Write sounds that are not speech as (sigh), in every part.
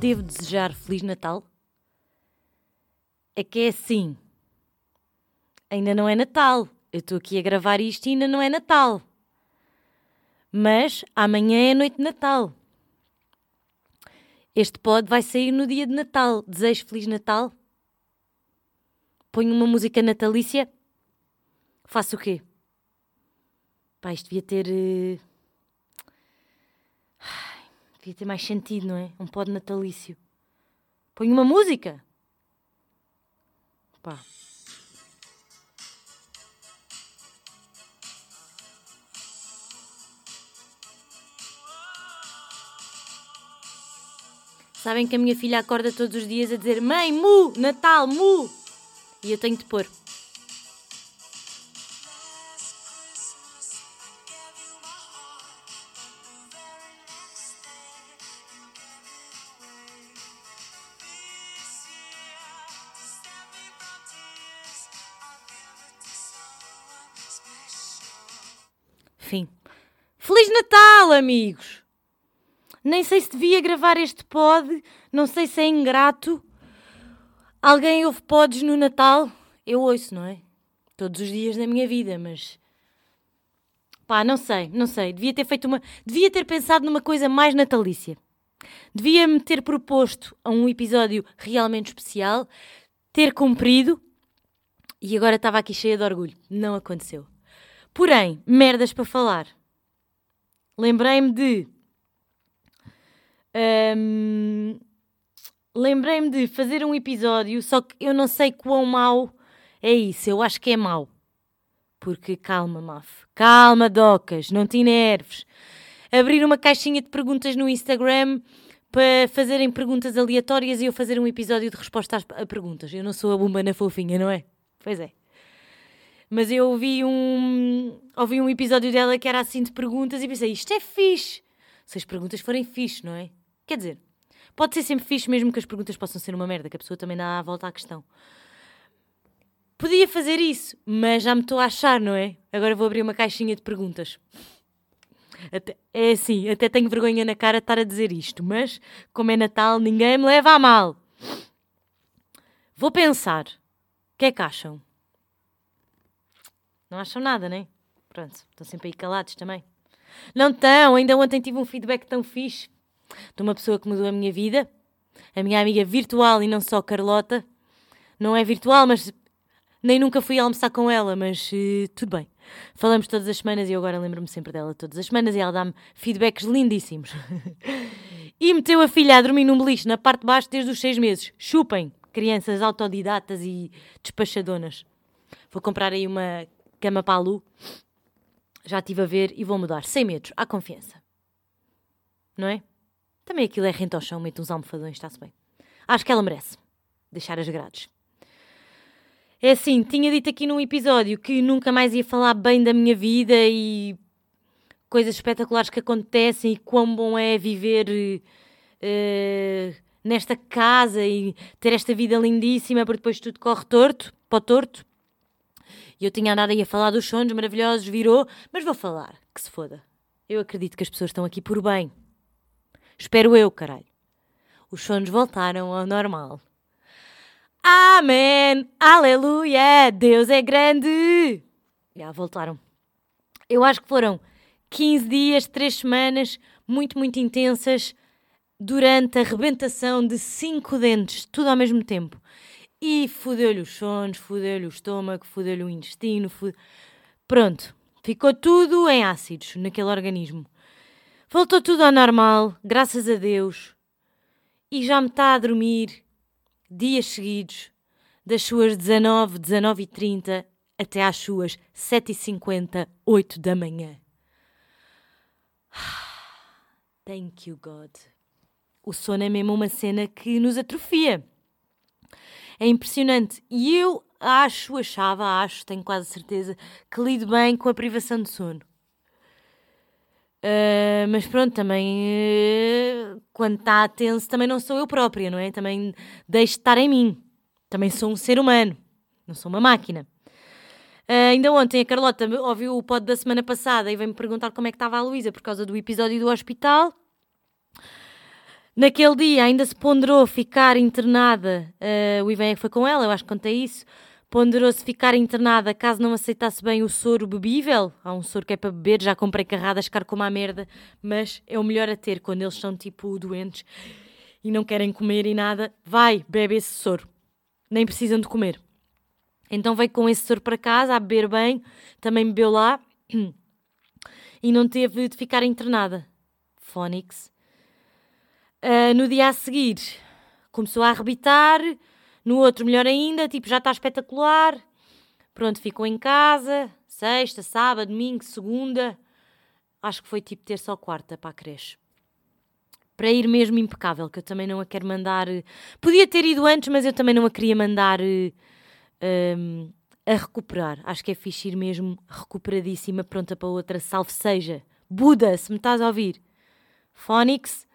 devo desejar Feliz Natal? É que é assim. Ainda não é Natal. Eu estou aqui a gravar isto e ainda não é Natal. Mas amanhã é noite de Natal. Este pod vai sair no dia de Natal. Desejo Feliz Natal. Ponho uma música natalícia. Faço o quê? Pá, isto devia ter. Uh... Devia ter mais sentido, não é? Um pod natalício. Ponho uma música. Pá. Sabem que a minha filha acorda todos os dias a dizer Mãe, mu, Natal, mu! E eu tenho de pôr. Natal, amigos! Nem sei se devia gravar este pod, não sei se é ingrato. Alguém ouve pods no Natal? Eu ouço, não é? Todos os dias da minha vida, mas. Pá, não sei, não sei. Devia ter feito uma. Devia ter pensado numa coisa mais natalícia. Devia-me ter proposto a um episódio realmente especial, ter cumprido e agora estava aqui cheia de orgulho. Não aconteceu. Porém, merdas para falar. Lembrei-me de. Um, Lembrei-me de fazer um episódio, só que eu não sei quão mau é isso. Eu acho que é mau. Porque calma, Maf. Calma, Docas. Não te nerves. Abrir uma caixinha de perguntas no Instagram para fazerem perguntas aleatórias e eu fazer um episódio de resposta às perguntas. Eu não sou a bomba na fofinha, não é? Pois é. Mas eu ouvi um, ouvi um episódio dela que era assim de perguntas e pensei, isto é fixe. Se as perguntas forem fixe, não é? Quer dizer, pode ser sempre fixe, mesmo que as perguntas possam ser uma merda, que a pessoa também dá a volta à questão. Podia fazer isso, mas já me estou a achar, não é? Agora vou abrir uma caixinha de perguntas. Até, é assim, até tenho vergonha na cara de estar a dizer isto, mas como é Natal, ninguém me leva a mal. Vou pensar. O que é que acham? Não acham nada, nem? Né? Pronto, estão sempre aí calados também. Não estão, ainda ontem tive um feedback tão fixe de uma pessoa que mudou a minha vida, a minha amiga virtual e não só Carlota. Não é virtual, mas nem nunca fui almoçar com ela, mas uh, tudo bem. Falamos todas as semanas e eu agora lembro-me sempre dela todas as semanas e ela dá-me feedbacks lindíssimos. (laughs) e meteu a filha a dormir num beliche na parte de baixo desde os seis meses. Chupem, crianças autodidatas e despachadonas. Vou comprar aí uma cama para a Lu. Já estive a ver e vou mudar, sem medos, há confiança. Não é? Também aquilo é rente ao chão, mete uns almofadões, está-se bem. Acho que ela merece deixar as grades. É assim, tinha dito aqui num episódio que nunca mais ia falar bem da minha vida e coisas espetaculares que acontecem e quão bom é viver uh, nesta casa e ter esta vida lindíssima, porque depois tudo corre torto, para o torto. E eu tinha andado aí a falar dos sonhos maravilhosos, virou, mas vou falar, que se foda. Eu acredito que as pessoas estão aqui por bem. Espero eu, caralho. Os sonhos voltaram ao normal. Amém! Aleluia! Deus é grande! Já voltaram. Eu acho que foram 15 dias, 3 semanas, muito, muito intensas, durante a rebentação de 5 dentes, tudo ao mesmo tempo. E fudeu-lhe os sonhos, fudeu-lhe o estômago, fudeu-lhe o intestino. Pronto, ficou tudo em ácidos naquele organismo. Voltou tudo ao normal, graças a Deus. E já me está a dormir dias seguidos, das suas 19, 19 e 30 até às suas 7 e 50, 8 da manhã. (sighs) Thank you, God. O sono é mesmo uma cena que nos atrofia. É impressionante. E eu acho, achava, acho, tenho quase certeza, que lido bem com a privação de sono. Uh, mas pronto, também uh, quando está tenso, também não sou eu própria, não é? Também deixo de estar em mim. Também sou um ser humano, não sou uma máquina. Uh, ainda ontem a Carlota ouviu o pod da semana passada e veio-me perguntar como é que estava a Luísa por causa do episódio do hospital. Naquele dia ainda se ponderou ficar internada. Uh, o Ivan é que foi com ela, eu acho que contei isso. Ponderou-se ficar internada caso não aceitasse bem o soro bebível. Há um soro que é para beber, já comprei carradas, caro como a merda, mas é o melhor a ter quando eles são tipo doentes e não querem comer e nada. Vai, bebe esse soro. Nem precisam de comer. Então veio com esse soro para casa a beber bem, também bebeu lá (clears throat) e não teve de ficar internada. Phonics. Uh, no dia a seguir começou a arrebitar no outro, melhor ainda, tipo, já está espetacular. Pronto, ficou em casa, sexta, sábado, domingo, segunda. Acho que foi tipo terça ou quarta para a creche. Para ir mesmo impecável, que eu também não a quero mandar. Podia ter ido antes, mas eu também não a queria mandar um, a recuperar. Acho que é fixe ir mesmo recuperadíssima, pronta para outra. Salve seja. Buda, se me estás a ouvir. Phonics.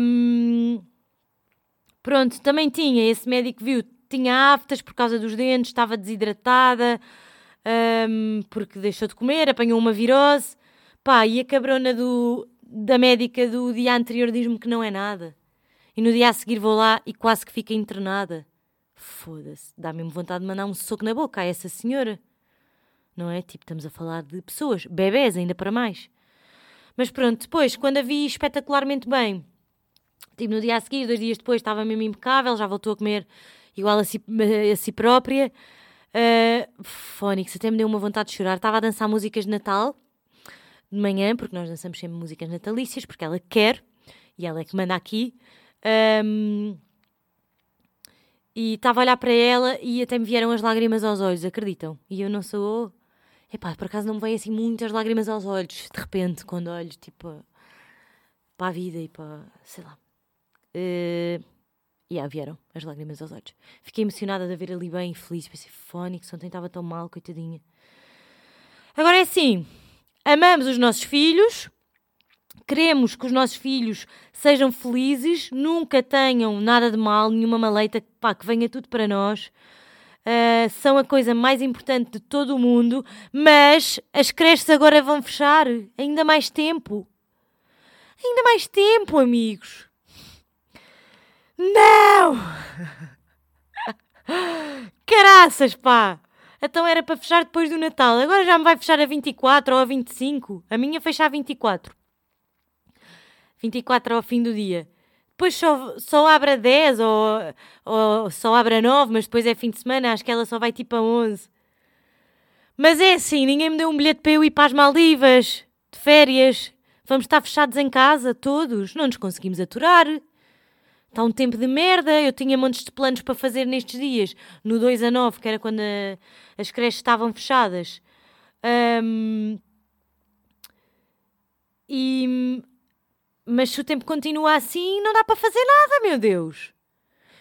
Um, Pronto, também tinha, esse médico viu, tinha aftas por causa dos dentes, estava desidratada, um, porque deixou de comer, apanhou uma virose. Pá, e a cabrona do, da médica do dia anterior diz-me que não é nada. E no dia a seguir vou lá e quase que fica internada. Foda-se, dá mesmo vontade de mandar um soco na boca a essa senhora. Não é? Tipo, estamos a falar de pessoas, bebés ainda para mais. Mas pronto, depois, quando a vi espetacularmente bem, Tipo, no dia a seguir, dois dias depois, estava mesmo impecável, já voltou a comer igual a si, (laughs) a si própria. Uh, Fónix, até me deu uma vontade de chorar. Estava a dançar músicas de Natal de manhã, porque nós dançamos sempre músicas natalícias, porque ela quer e ela é que manda aqui. Um, e estava a olhar para ela e até me vieram as lágrimas aos olhos, acreditam? E eu não sou. Epá, por acaso não me vêm assim muitas lágrimas aos olhos, de repente, quando olho, tipo, para a vida e para. sei lá. Uh, e yeah, vieram as lágrimas aos olhos. Fiquei emocionada de a ver ali bem feliz. Pensei, Fónix, ontem estava tão mal, coitadinha. Agora é assim: amamos os nossos filhos, queremos que os nossos filhos sejam felizes, nunca tenham nada de mal, nenhuma maleita, pá, que venha tudo para nós. Uh, são a coisa mais importante de todo o mundo, mas as creches agora vão fechar ainda mais tempo. Ainda mais tempo, amigos. Não! Caraças, pá! Então era para fechar depois do Natal. Agora já me vai fechar a 24 ou a 25. A minha fecha a 24. 24 ao fim do dia. Depois só, só abre a 10 ou, ou só abre a 9, mas depois é fim de semana. Acho que ela só vai tipo a 11. Mas é assim, ninguém me deu um bilhete para eu ir para as Maldivas. De férias. Vamos estar fechados em casa, todos. Não nos conseguimos aturar. Está um tempo de merda. Eu tinha montes de planos para fazer nestes dias. No 2 a 9, que era quando a, as creches estavam fechadas. Um, e, mas se o tempo continua assim, não dá para fazer nada, meu Deus.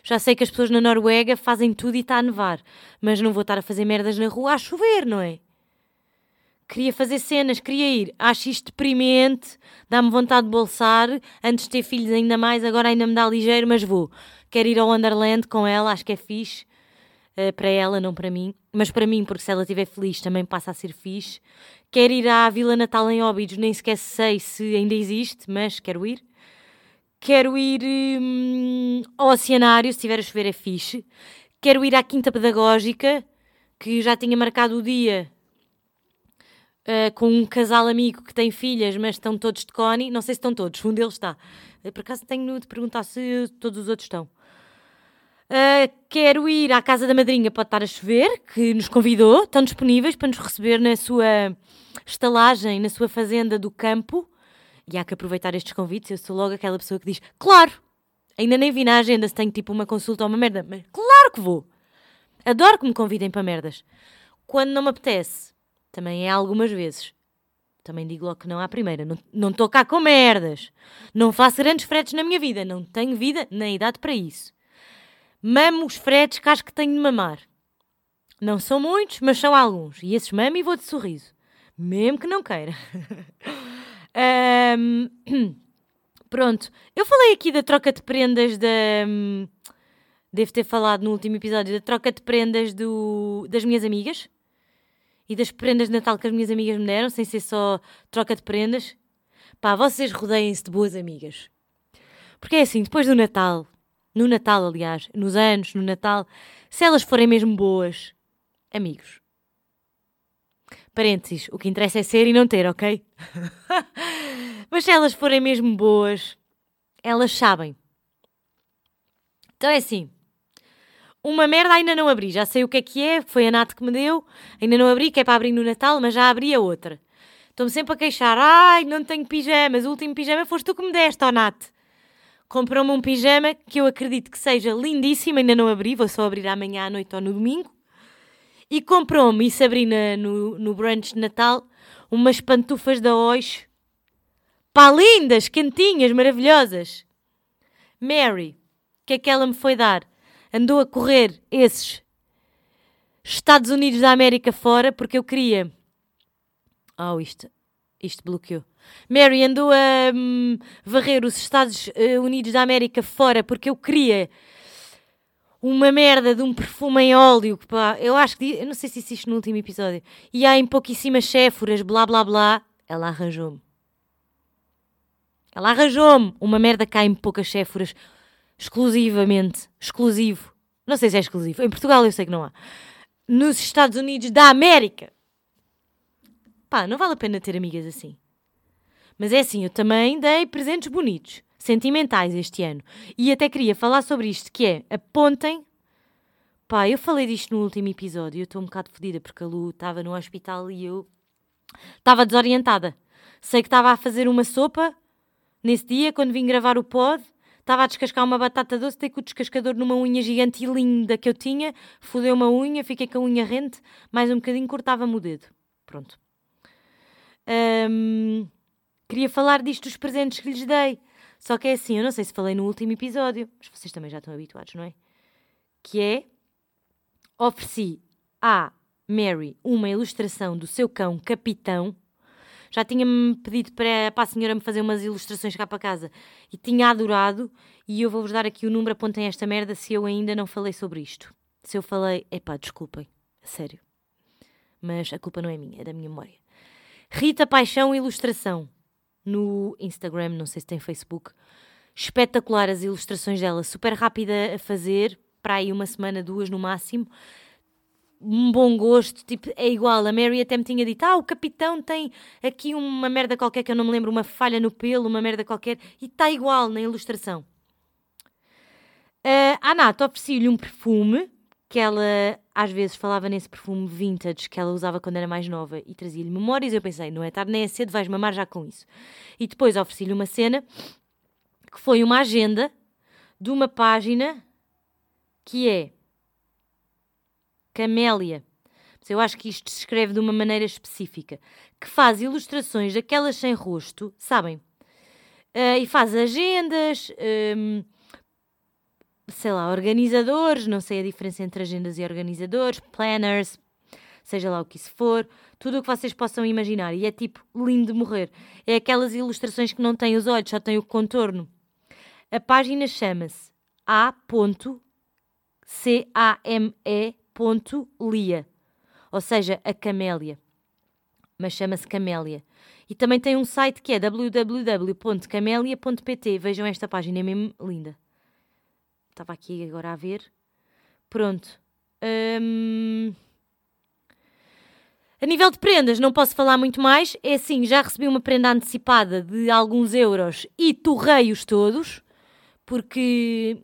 Já sei que as pessoas na Noruega fazem tudo e está a nevar. Mas não vou estar a fazer merdas na rua a chover, não é? Queria fazer cenas, queria ir. Acho isto deprimente, dá-me vontade de bolsar. Antes de ter filhos, ainda mais, agora ainda me dá ligeiro, mas vou. Quero ir ao Wonderland com ela, acho que é fixe. Uh, para ela, não para mim. Mas para mim, porque se ela estiver feliz, também passa a ser fixe. Quero ir à Vila Natal em Óbidos, nem sequer sei se ainda existe, mas quero ir. Quero ir hum, ao Oceanário, se estiver a chover é fixe. Quero ir à Quinta Pedagógica, que já tinha marcado o dia uh, com um casal amigo que tem filhas, mas estão todos de Connie. Não sei se estão todos, um deles está. Uh, por acaso tenho de perguntar se todos os outros estão. Uh, quero ir à casa da madrinha, pode estar a chover, que nos convidou, estão disponíveis para nos receber na sua estalagem, na sua fazenda do campo. E há que aproveitar estes convites. Eu sou logo aquela pessoa que diz: Claro! Ainda nem vi na agenda se tenho tipo uma consulta ou uma merda, mas claro que vou! Adoro que me convidem para merdas. Quando não me apetece, também é algumas vezes. Também digo logo que não à primeira. Não estou cá com merdas. Não faço grandes fretes na minha vida. Não tenho vida nem idade para isso. Mamo os fretes que acho que tenho de mamar. Não são muitos, mas são alguns. E esses mamo e vou de sorriso. Mesmo que não queira. (laughs) um, (clears throat) pronto. Eu falei aqui da troca de prendas da. Um, devo ter falado no último episódio da troca de prendas do, das minhas amigas e das prendas de Natal que as minhas amigas me deram, sem ser só troca de prendas. Pá, vocês rodeiem-se de boas amigas. Porque é assim, depois do Natal, no Natal, aliás, nos anos, no Natal, se elas forem mesmo boas, amigos. Parênteses, o que interessa é ser e não ter, ok? (laughs) Mas se elas forem mesmo boas, elas sabem. Então é assim. Uma merda ainda não abri, já sei o que é que é, foi a Nath que me deu, ainda não abri, que é para abrir no Natal, mas já abri a outra. Estou-me sempre a queixar, ai, não tenho pijamas, o último pijama foste tu que me deste, ó Nath. Comprou-me um pijama que eu acredito que seja lindíssimo, ainda não abri, vou só abrir amanhã à noite ou no domingo. E comprou-me, isso abri na, no, no brunch de Natal, umas pantufas da Oix. Pá, lindas, quentinhas, maravilhosas. Mary, que é que ela me foi dar? Andou a correr esses Estados Unidos da América fora porque eu queria. Oh, isto, isto bloqueou. Mary andou a hum, varrer os Estados eh, Unidos da América fora porque eu queria uma merda de um perfume em óleo. Pá, eu acho que. Eu não sei se existe no último episódio. E há em pouquíssimas chéforas, blá blá blá. Ela arranjou-me. Ela arranjou-me uma merda cá em poucas chéforas. Exclusivamente. Exclusivo. Não sei se é exclusivo. Em Portugal eu sei que não há. Nos Estados Unidos da América. Pá, não vale a pena ter amigas assim. Mas é assim, eu também dei presentes bonitos, sentimentais este ano. E até queria falar sobre isto, que é, apontem... Pá, eu falei disto no último episódio, eu estou um bocado fodida porque a Lu estava no hospital e eu estava desorientada. Sei que estava a fazer uma sopa nesse dia, quando vim gravar o pod, estava a descascar uma batata doce, dei com o descascador numa unha gigante e linda que eu tinha, fodeu uma unha, fiquei com a unha rente, mais um bocadinho cortava-me o dedo. Pronto. Um, Queria falar disto dos presentes que lhes dei. Só que é assim, eu não sei se falei no último episódio, mas vocês também já estão habituados, não é? Que é ofereci à Mary uma ilustração do seu cão Capitão. Já tinha-me pedido para, para a senhora me fazer umas ilustrações cá para casa e tinha adorado. E eu vou-vos dar aqui o número, apontem esta merda se eu ainda não falei sobre isto. Se eu falei, epá, desculpem, sério. Mas a culpa não é minha, é da minha memória. Rita Paixão Ilustração no Instagram, não sei se tem Facebook. Espetacular as ilustrações dela, super rápida a fazer, para aí uma semana, duas no máximo. Um bom gosto, tipo, é igual. A Mary até me tinha dito: Ah, o capitão tem aqui uma merda qualquer que eu não me lembro, uma falha no pelo, uma merda qualquer, e está igual na ilustração. Uh, a Nath ofereci-lhe um perfume que ela às vezes falava nesse perfume vintage que ela usava quando era mais nova e trazia-lhe memórias. Eu pensei, não é tarde nem é cedo, vais mamar já com isso. E depois ofereci-lhe uma cena que foi uma agenda de uma página que é Camélia. Eu acho que isto se escreve de uma maneira específica, que faz ilustrações daquelas sem rosto, sabem? Uh, e faz agendas. Um, sei lá, organizadores, não sei a diferença entre agendas e organizadores, planners, seja lá o que isso for, tudo o que vocês possam imaginar. E é tipo lindo de morrer. É aquelas ilustrações que não têm os olhos, só têm o contorno. A página chama-se a.came.lia, ou seja, a camélia. Mas chama-se Camélia. E também tem um site que é www.camélia.pt. Vejam esta página, é mesmo linda. Estava aqui agora a ver. Pronto. Hum... A nível de prendas, não posso falar muito mais. É assim, já recebi uma prenda antecipada de alguns euros e torrei-os todos, porque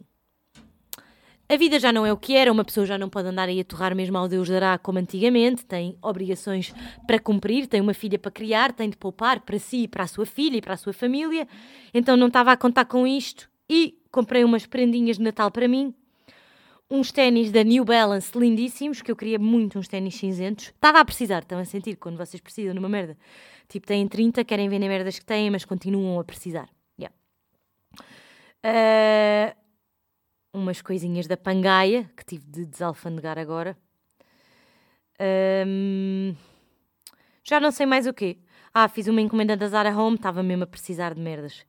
a vida já não é o que era, uma pessoa já não pode andar aí a torrar mesmo ao Deus dará como antigamente, tem obrigações para cumprir, tem uma filha para criar, tem de poupar para si, para a sua filha e para a sua família, então não estava a contar com isto e comprei umas prendinhas de Natal para mim, uns ténis da New Balance lindíssimos, que eu queria muito uns ténis cinzentos. Estava a precisar, estão a sentir quando vocês precisam de uma merda. Tipo, têm 30, querem vender merdas que têm, mas continuam a precisar. Yeah. Uh, umas coisinhas da Pangaia, que tive de desalfandegar agora. Um, já não sei mais o quê. Ah, fiz uma encomenda da Zara Home, estava mesmo a precisar de merdas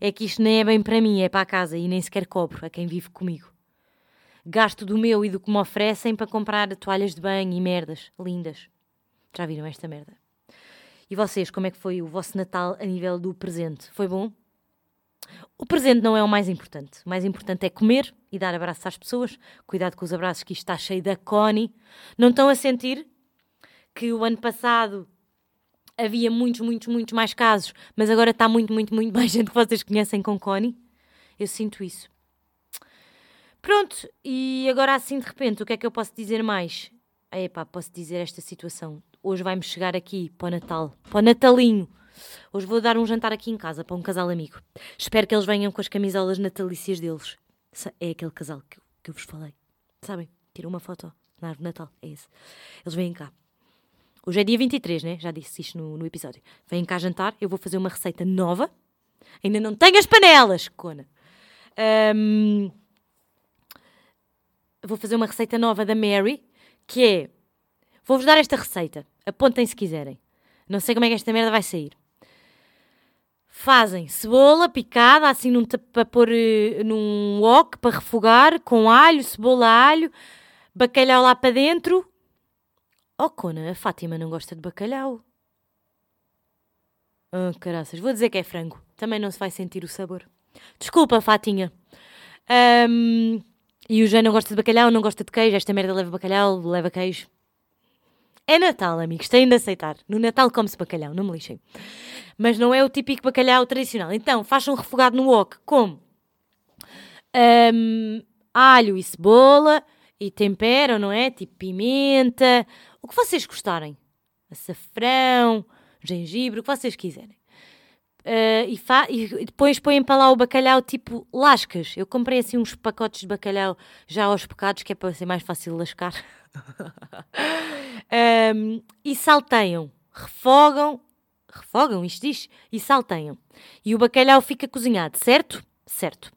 é que isto nem é bem para mim, é para a casa e nem sequer cobro a quem vive comigo. Gasto do meu e do que me oferecem para comprar toalhas de banho e merdas lindas. Já viram esta merda? E vocês, como é que foi o vosso Natal a nível do presente? Foi bom? O presente não é o mais importante. O mais importante é comer e dar abraços às pessoas. Cuidado com os abraços, que isto está cheio da Connie. Não estão a sentir que o ano passado havia muitos, muitos, muitos mais casos, mas agora está muito, muito, muito (laughs) mais gente que vocês conhecem com Connie? Eu sinto isso. Pronto, e agora assim de repente, o que é que eu posso dizer mais? Epá, posso dizer esta situação. Hoje vai-me chegar aqui para o Natal, para o Natalinho. Hoje vou dar um jantar aqui em casa para um casal amigo. Espero que eles venham com as camisolas natalícias deles. É aquele casal que, que eu vos falei. Sabem? Tira uma foto na árvore de Natal. É esse. Eles vêm cá. Hoje é dia 23, né? Já disse isto no, no episódio. Vêm cá jantar. Eu vou fazer uma receita nova. Ainda não tenho as panelas, cona. Um, vou fazer uma receita nova da Mary, que é. Vou-vos dar esta receita. Apontem se quiserem. Não sei como é que esta merda vai sair. Fazem cebola picada, assim num, para pôr uh, num wok, para refogar, com alho, cebola, alho, bacalhau lá para dentro. Oh, Cona, a Fátima não gosta de bacalhau. Ah, oh, caraças, vou dizer que é frango. Também não se vai sentir o sabor. Desculpa, Fatinha. Um, e o Jean não gosta de bacalhau, não gosta de queijo. Esta merda leva bacalhau, leva queijo. É Natal, amigos, têm de aceitar. No Natal come-se bacalhau, não me lixem. Mas não é o típico bacalhau tradicional. Então, façam um refogado no wok com um, alho e cebola e temperam, não é? Tipo pimenta, o que vocês gostarem. Açafrão, gengibre, o que vocês quiserem. Uh, e, e, depois põem para lá o bacalhau tipo lascas. Eu comprei assim uns pacotes de bacalhau já aos pecados, que é para ser mais fácil lascar. (laughs) (laughs) um, e salteiam, refogam, refogam, isto diz, e salteiam. E o bacalhau fica cozinhado, certo? Certo.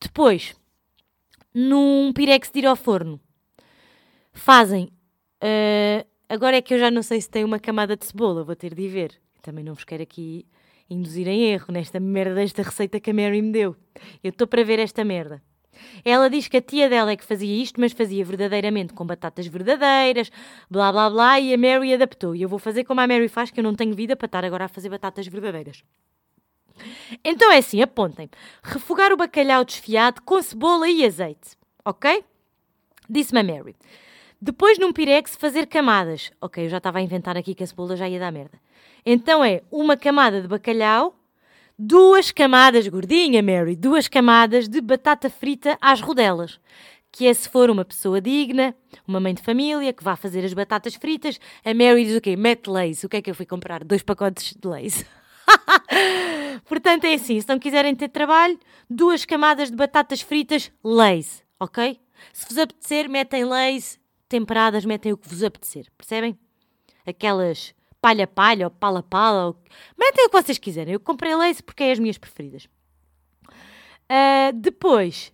Depois, num pirex de ir ao forno, fazem. Uh, agora é que eu já não sei se tem uma camada de cebola, vou ter de ver. Também não vos quero aqui induzir em erro nesta merda desta receita que a Mary me deu. Eu estou para ver esta merda. Ela diz que a tia dela é que fazia isto, mas fazia verdadeiramente com batatas verdadeiras, blá blá blá, e a Mary adaptou. E eu vou fazer como a Mary faz, que eu não tenho vida para estar agora a fazer batatas verdadeiras. Então é assim, apontem. Refogar o bacalhau desfiado com cebola e azeite, ok? Disse-me a Mary. Depois num pirex fazer camadas. Ok, eu já estava a inventar aqui que a cebola já ia dar merda. Então é uma camada de bacalhau duas camadas, gordinha Mary, duas camadas de batata frita às rodelas. Que é se for uma pessoa digna, uma mãe de família, que vá fazer as batatas fritas, a Mary diz o quê? Mete leis. O que é que eu fui comprar? Dois pacotes de leis. (laughs) Portanto, é assim: se não quiserem ter trabalho, duas camadas de batatas fritas, leis, ok? Se vos apetecer, metem leis temperadas, metem o que vos apetecer, percebem? Aquelas palha-palha ou pala-pala. Ou... Metem o que vocês quiserem. Eu comprei lace porque é as minhas preferidas. Uh, depois,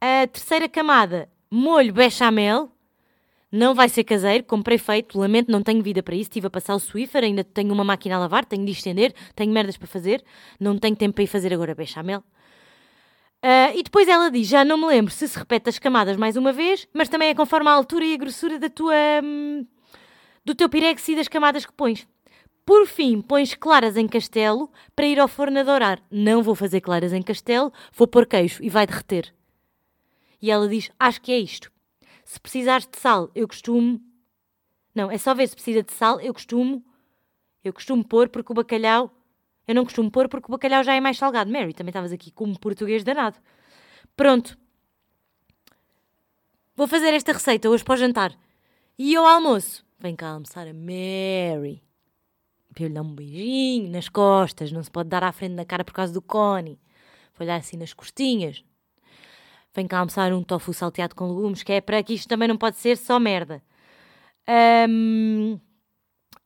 a terceira camada, molho bechamel. Não vai ser caseiro, comprei feito, lamento, não tenho vida para isso. Estive a passar o Swiffer, ainda tenho uma máquina a lavar, tenho de estender, tenho merdas para fazer, não tenho tempo para ir fazer agora bechamel. Uh, e depois ela diz: Já não me lembro se se repete as camadas mais uma vez, mas também é conforme a altura e a grossura da tua, hum, do teu pirex e das camadas que pões. Por fim, pões claras em castelo para ir ao forno a dourar. Não vou fazer claras em castelo, vou pôr queijo e vai derreter. E ela diz: Acho que é isto. Se precisares de sal, eu costumo. Não, é só ver se precisa de sal, eu costumo. Eu costumo pôr porque o bacalhau. Eu não costumo pôr porque o bacalhau já é mais salgado. Mary, também estavas aqui como português danado. Pronto. Vou fazer esta receita hoje para o jantar. E ao almoço? Vem cá almoçar a Mary. Para eu lhe dar um beijinho nas costas. Não se pode dar à frente da cara por causa do cone. Vou olhar assim nas costinhas. Vem cá almoçar um tofu salteado com legumes, que é para que isto também não pode ser só merda. Um,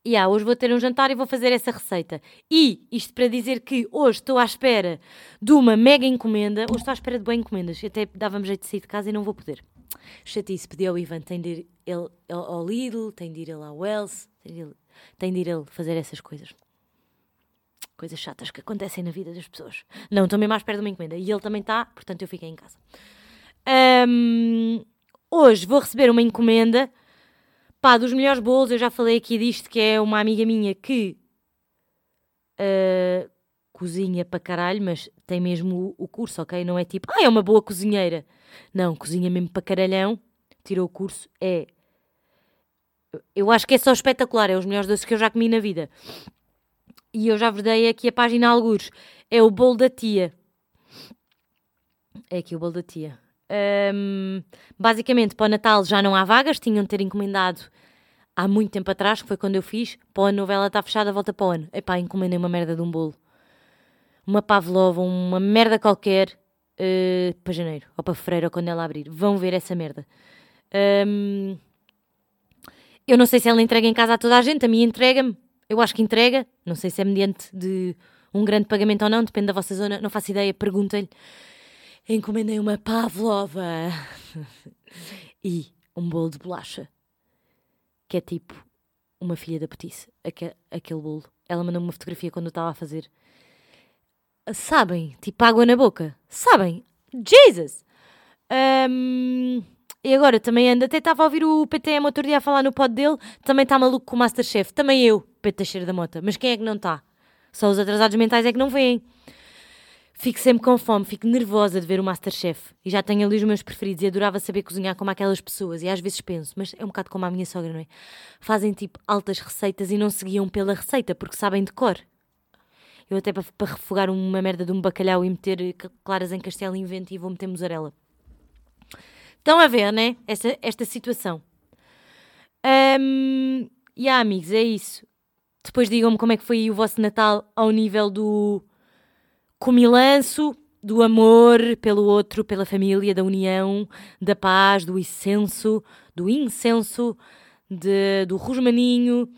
yeah, hoje vou ter um jantar e vou fazer essa receita. E isto para dizer que hoje estou à espera de uma mega encomenda. Hoje estou à espera de boas encomendas. Até dava-me jeito de sair de casa e não vou poder. Chatice, pedi ao Ivan, tem de ir ele, ao Lidl, tem de ir ele ao Wells, tem de ir, tem de ir ele fazer essas coisas. Coisas chatas que acontecem na vida das pessoas. Não, estou mesmo à espera de uma encomenda. E ele também está, portanto eu fiquei em casa. Um, hoje vou receber uma encomenda pá, dos melhores bolos. Eu já falei aqui disto, que é uma amiga minha que uh, cozinha para caralho, mas tem mesmo o, o curso, ok? Não é tipo, ah, é uma boa cozinheira. Não, cozinha mesmo para caralhão, tirou o curso, é. Eu acho que é só espetacular, é os melhores doces que eu já comi na vida. E eu já vos dei aqui a página algures. É o bolo da tia. É aqui o bolo da tia. Um, basicamente, para o Natal já não há vagas, tinham de ter encomendado há muito tempo atrás, que foi quando eu fiz. Para a novela está fechada, volta para o ano. Epá, encomendei uma merda de um bolo. Uma pavlova, uma merda qualquer, uh, para janeiro, ou para fevereiro, ou quando ela abrir. Vão ver essa merda. Um, eu não sei se ela entrega em casa a toda a gente, a mim entrega-me. Eu acho que entrega, não sei se é mediante de um grande pagamento ou não, depende da vossa zona, não faço ideia, perguntem-lhe encomendei uma pavlova (laughs) e um bolo de bolacha, que é tipo uma filha da petice, aquele, bolo. Ela mandou-me uma fotografia quando eu estava a fazer. Sabem? Tipo água na boca. Sabem? Jesus! Um, e agora também anda. Até estava a ouvir o PTM outro dia a falar no pod dele. Também está maluco com o Masterchef. Também eu, Pedro Teixeira da Mota. Mas quem é que não está? Só os atrasados mentais é que não vêm. Fico sempre com fome, fico nervosa de ver o Masterchef. E já tenho ali os meus preferidos e adorava saber cozinhar como aquelas pessoas. E às vezes penso, mas é um bocado como a minha sogra, não é? Fazem tipo altas receitas e não seguiam pela receita porque sabem de cor. Eu até para, para refogar uma merda de um bacalhau e meter claras em castelo invento e vou meter mussarela. Estão a ver, né? Esta, esta situação. Um, e yeah, amigos, é isso. Depois digam-me como é que foi o vosso Natal ao nível do comilanço do amor pelo outro, pela família, da união, da paz, do incenso, do incenso, de, do rosmaninho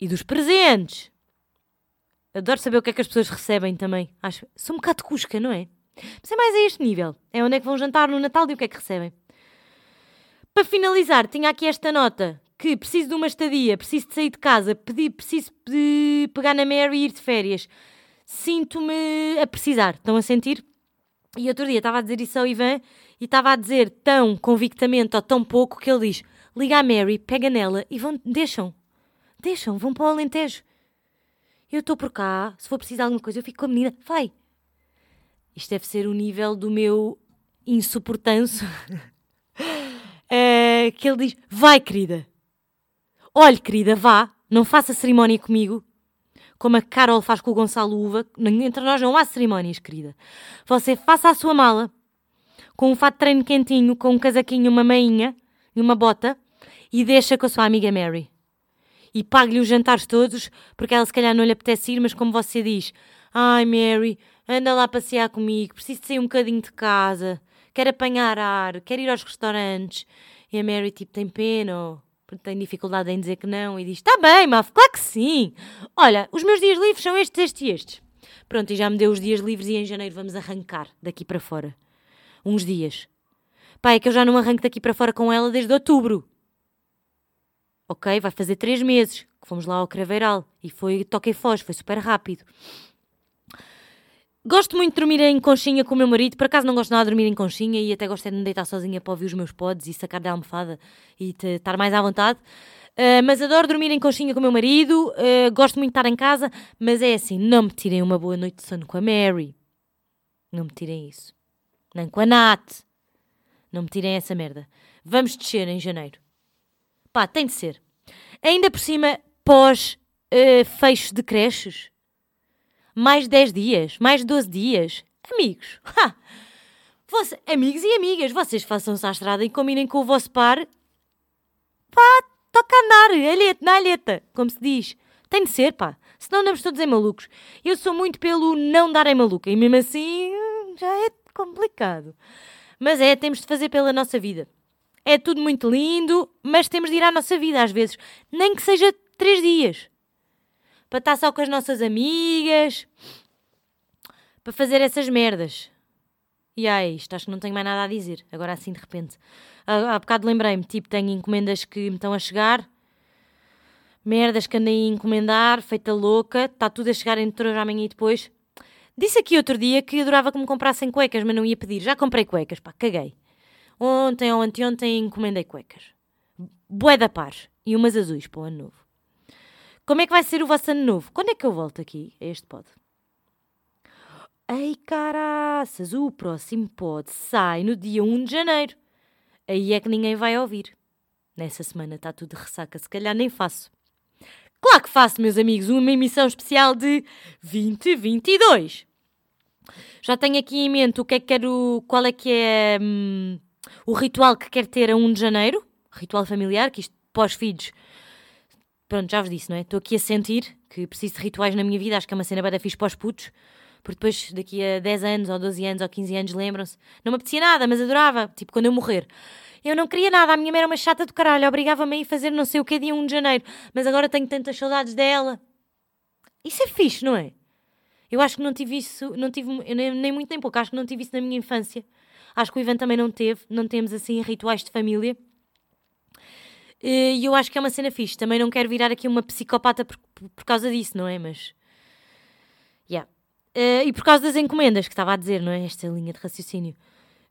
e dos presentes. Adoro saber o que é que as pessoas recebem também. Acho, sou um bocado cusca, não é? Mas é mais a este nível. É onde é que vão jantar no Natal e o que é que recebem. Para finalizar, tinha aqui esta nota que preciso de uma estadia, preciso de sair de casa, preciso de pegar na Mary e ir de férias sinto-me a precisar. Estão a sentir? E outro dia estava a dizer isso ao Ivan e estava a dizer tão convictamente ou tão pouco que ele diz: liga a Mary, pega nela e vão, deixam. Deixam, vão para o Alentejo. Eu estou por cá, se for preciso de alguma coisa, eu fico com a menina, vai. Isto deve ser o nível do meu insuportanço. é, (laughs) que ele diz: vai, querida. Olhe, querida, vá, não faça cerimónia comigo, como a Carol faz com o Gonçalo Uva, entre nós não há cerimónias, querida. Você faça a sua mala, com um fato de treino quentinho, com um casaquinho, uma meinha e uma bota, e deixa com a sua amiga Mary. E pague-lhe os jantares todos, porque ela se calhar não lhe apetece ir, mas como você diz, ai Mary, anda lá passear comigo, preciso de sair um bocadinho de casa, quero apanhar ar, quero ir aos restaurantes. E a Mary, tipo, tem pena, porque tem dificuldade em dizer que não e diz: Está bem, Maf, claro que sim. Olha, os meus dias livres são estes, estes e estes. Pronto, e já me deu os dias livres e em janeiro vamos arrancar daqui para fora. Uns dias. Pá, é que eu já não arranco daqui para fora com ela desde outubro. Ok, vai fazer três meses que fomos lá ao Craveiral e foi toque e foz, foi super rápido. Gosto muito de dormir em conchinha com o meu marido. Por acaso não gosto nada de dormir em conchinha e até gosto de me deitar sozinha para ouvir os meus pods e sacar da almofada e estar mais à vontade. Uh, mas adoro dormir em conchinha com o meu marido. Uh, gosto muito de estar em casa. Mas é assim, não me tirem uma boa noite de sono com a Mary. Não me tirem isso. Nem com a Nat. Não me tirem essa merda. Vamos descer em janeiro. Pá, tem de ser. Ainda por cima, pós uh, fecho de creches mais 10 dias, mais 12 dias. Amigos, (laughs) ha! Você, amigos e amigas, vocês façam-se à estrada e combinem com o vosso par. Pá, toca andar, alheta, na alheta, como se diz. Tem de ser, pá. Senão andamos todos em malucos. Eu sou muito pelo não dar em maluca e mesmo assim já é complicado. Mas é, temos de fazer pela nossa vida. É tudo muito lindo, mas temos de ir à nossa vida às vezes. Nem que seja três dias para estar só com as nossas amigas, para fazer essas merdas. E aí, isto acho que não tenho mais nada a dizer, agora assim de repente. Há, há bocado lembrei-me, tipo, tenho encomendas que me estão a chegar, merdas que andei a encomendar, feita louca, está tudo a chegar entre hoje, amanhã e depois. Disse aqui outro dia que adorava que me comprassem cuecas, mas não ia pedir. Já comprei cuecas, pá, caguei. Ontem ou anteontem encomendei cuecas. Bué da par. E umas azuis para o ano novo. Como é que vai ser o vosso ano novo? Quando é que eu volto aqui a este pod? Ei caraças, o próximo pod sai no dia 1 de janeiro. Aí é que ninguém vai ouvir. Nessa semana está tudo de ressaca, se calhar nem faço. Claro que faço, meus amigos, uma emissão especial de 2022. Já tenho aqui em mente o que é que quero, qual é que é hum, o ritual que quero ter a 1 de janeiro, ritual familiar, que isto pós-filhos, pronto, já vos disse, não é? Estou aqui a sentir que preciso de rituais na minha vida, acho que é uma cena bada fixe para os putos, porque depois daqui a 10 anos, ou 12 anos, ou 15 anos, lembram-se, não me apetecia nada, mas adorava, tipo, quando eu morrer. Eu não queria nada, a minha mãe era uma chata do caralho, obrigava-me a ir fazer não sei o que dia 1 de janeiro, mas agora tenho tantas saudades dela. Isso é fixe, não é? Eu acho que não tive isso, não tive nem, nem muito nem pouco, acho que não tive isso na minha infância. Acho que o Ivan também não teve, não temos assim rituais de família. E eu acho que é uma cena fixe. Também não quero virar aqui uma psicopata por, por causa disso, não é? Mas. Yeah. Uh, e por causa das encomendas que estava a dizer, não é? Esta linha de raciocínio.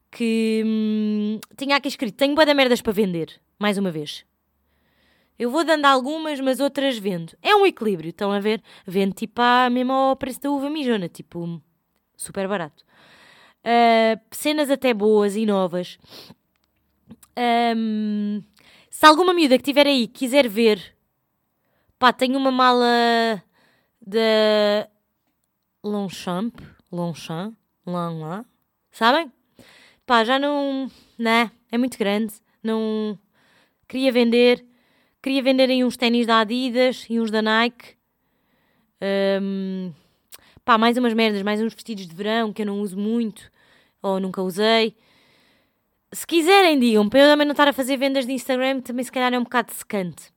Que hum, tinha aqui escrito: tenho boa da merdas para vender. Mais uma vez. Eu vou dando algumas, mas outras vendo. É um equilíbrio, estão a ver? Vendo tipo a mesmo ao preço da uva mijona, tipo, super barato. Uh, cenas até boas e novas. Um, se alguma miúda que estiver aí quiser ver, pá, tenho uma mala da Longchamp, Longchamp, Longchamp, sabem? Pá, já não, né, é muito grande, não queria vender, queria vender aí uns ténis da Adidas e uns da Nike. Um, pá, mais umas merdas, mais uns vestidos de verão que eu não uso muito ou nunca usei. Se quiserem, digam, para eu também não estar a fazer vendas de Instagram, também se calhar é um bocado secante.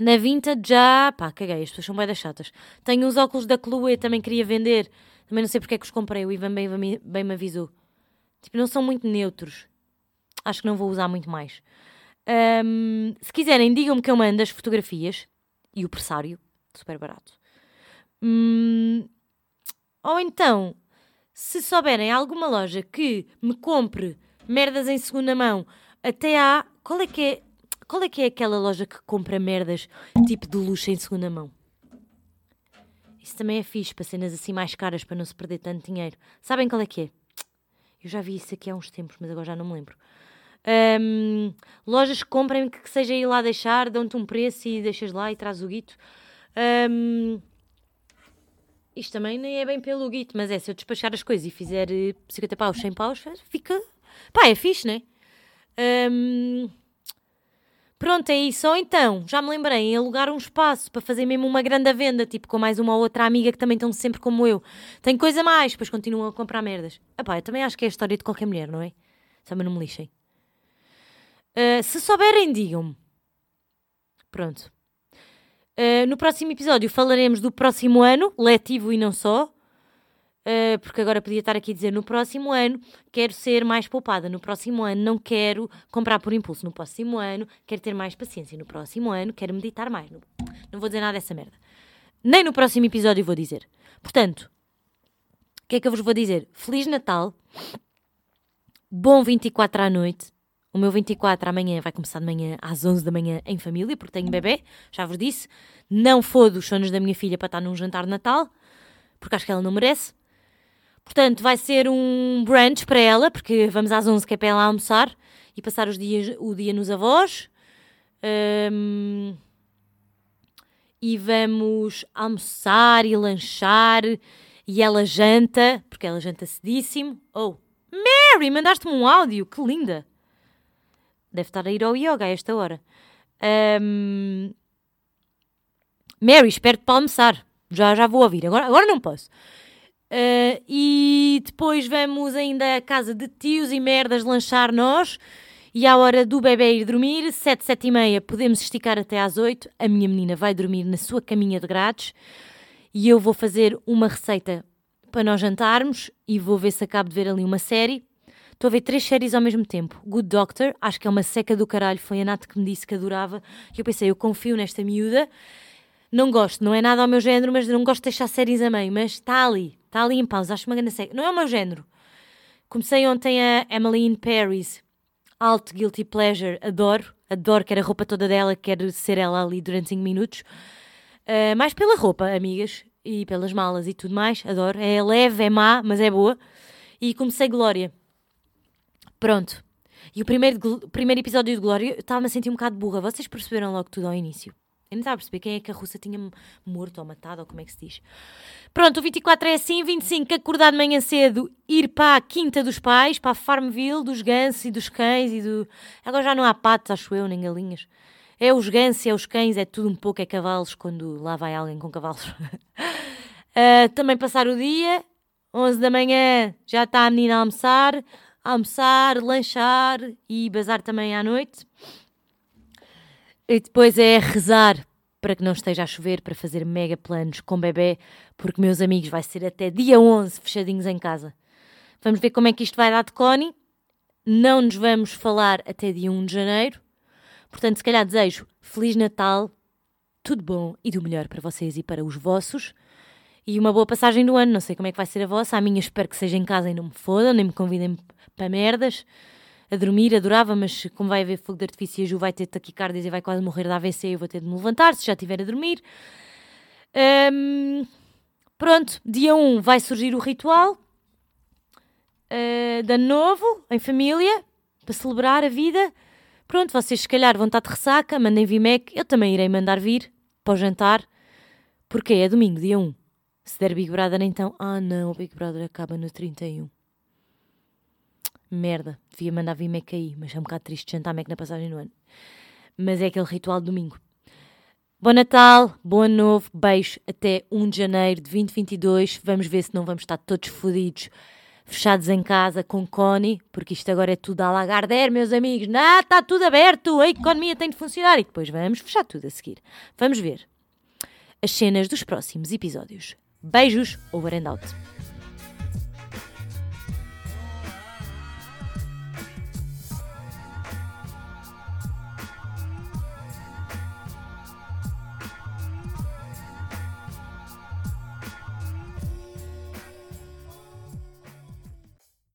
Na Vintage já, pá, caguei, as pessoas são bem chatas. Tenho os óculos da Chloe, também queria vender. Também não sei porque é que os comprei, o Ivan bem, bem, bem me avisou. Tipo, não são muito neutros. Acho que não vou usar muito mais. Um, se quiserem, digam-me que eu mando as fotografias e o pressário, super barato. Hum, ou então, se souberem alguma loja que me compre merdas em segunda mão, até há. Qual é que é, qual é, que é aquela loja que compra merdas tipo de luxo em segunda mão? Isso também é fixe para cenas assim mais caras para não se perder tanto dinheiro. Sabem qual é que é? Eu já vi isso aqui há uns tempos, mas agora já não me lembro. Um, lojas que comprem que seja ir lá deixar, dão-te um preço e deixas lá e traz o guito. Um, isto também nem é bem pelo guito, mas é se eu despachar as coisas e fizer 50 eh, paus, 100 paus, fica. pá, é fixe, né? Um, pronto, é isso. Ou então, já me lembrei, em alugar um espaço para fazer mesmo uma grande venda, tipo com mais uma ou outra amiga que também estão sempre como eu. Tem coisa mais, depois continuam a comprar merdas. Epá, eu também acho que é a história de qualquer mulher, não é? Também não me lixem. Uh, se souberem, digam-me. Pronto. Uh, no próximo episódio falaremos do próximo ano, letivo e não só. Uh, porque agora podia estar aqui a dizer no próximo ano quero ser mais poupada, no próximo ano não quero comprar por impulso, no próximo ano quero ter mais paciência, no próximo ano quero meditar mais. Não, não vou dizer nada dessa merda. Nem no próximo episódio vou dizer. Portanto, o que é que eu vos vou dizer? Feliz Natal, bom 24 à noite, o meu 24 amanhã vai começar de manhã às 11 da manhã em família, porque tenho bebê, já vos disse. Não fodo os sonhos da minha filha para estar num jantar de Natal, porque acho que ela não merece. Portanto, vai ser um brunch para ela, porque vamos às 11 que é para ela almoçar e passar os dias, o dia nos avós. Um, e vamos almoçar e lanchar e ela janta, porque ela janta cedíssimo. Oh, Mary, mandaste-me um áudio, que linda! Deve estar a ir ao yoga a esta hora. Um... Mary, espero-te para almoçar. Já, já vou ouvir. Agora, agora não posso. Uh, e depois vamos ainda à casa de tios e merdas lanchar nós. E à hora do bebê ir dormir, sete, sete e meia, podemos esticar até às oito. A minha menina vai dormir na sua caminha de grades. E eu vou fazer uma receita para nós jantarmos e vou ver se acabo de ver ali uma série. Estou a ver três séries ao mesmo tempo. Good Doctor, acho que é uma seca do caralho. Foi a Nath que me disse que adorava. E eu pensei, eu confio nesta miúda. Não gosto, não é nada ao meu género, mas não gosto de deixar séries a meio. Mas está ali, está ali em pausa. Acho uma grande seca. Não é o meu género. Comecei ontem a Emily in Paris. Alt Guilty Pleasure. Adoro. Adoro. Quero a roupa toda dela. Quero ser ela ali durante 5 minutos. Uh, mais pela roupa, amigas. e pelas malas e tudo mais. Adoro. É leve, é má, mas é boa. E comecei Glória. Pronto. E o primeiro, primeiro episódio de Glória, eu estava-me a sentir um bocado burra. Vocês perceberam logo tudo ao início. Eu não estava a perceber quem é que a russa tinha morto ou matado, ou como é que se diz. Pronto, o 24 é assim, 25 acordar de manhã cedo, ir para a quinta dos pais, para a Farmville, dos gansos e dos cães e do... Agora já não há patos, acho eu, nem galinhas. É os gansos, é os cães, é tudo um pouco, é cavalos, quando lá vai alguém com cavalos. uh, (laughs) também passar o dia, 11 da manhã já está a menina a almoçar, almoçar, lanchar e bazar também à noite. E depois é rezar para que não esteja a chover, para fazer mega planos com bebê, porque meus amigos vai ser até dia 11 fechadinhos em casa. Vamos ver como é que isto vai dar de Connie. Não nos vamos falar até dia 1 de janeiro. Portanto, se calhar desejo Feliz Natal, tudo bom e do melhor para vocês e para os vossos. E uma boa passagem do ano. Não sei como é que vai ser a vossa. A minha espero que seja em casa e não me fodam, nem me convidem para merdas a dormir, adorava, mas como vai haver fogo de artifício e a Ju vai ter taquicardias e vai quase morrer da AVC, eu vou ter de me levantar se já estiver a dormir. Um, pronto, dia 1 um vai surgir o ritual uh, de ano novo, em família, para celebrar a vida. Pronto, vocês se calhar vão estar de ressaca, mandem vir Mac, eu também irei mandar vir para o jantar, porque é domingo, dia 1. Se der Big Brother, então. Ah, não, o Big Brother acaba no 31 merda, devia mandar vir Mac aí, mas é um bocado triste jantar Mac na passagem do ano. Mas é aquele ritual de domingo. Bom Natal, bom ano novo, beijo, até 1 de janeiro de 2022. Vamos ver se não vamos estar todos fodidos, fechados em casa com Connie, porque isto agora é tudo a Lagardère, meus amigos. Não, está tudo aberto, a economia tem de funcionar e depois vamos fechar tudo a seguir. Vamos ver as cenas dos próximos episódios. Beijos, over and out.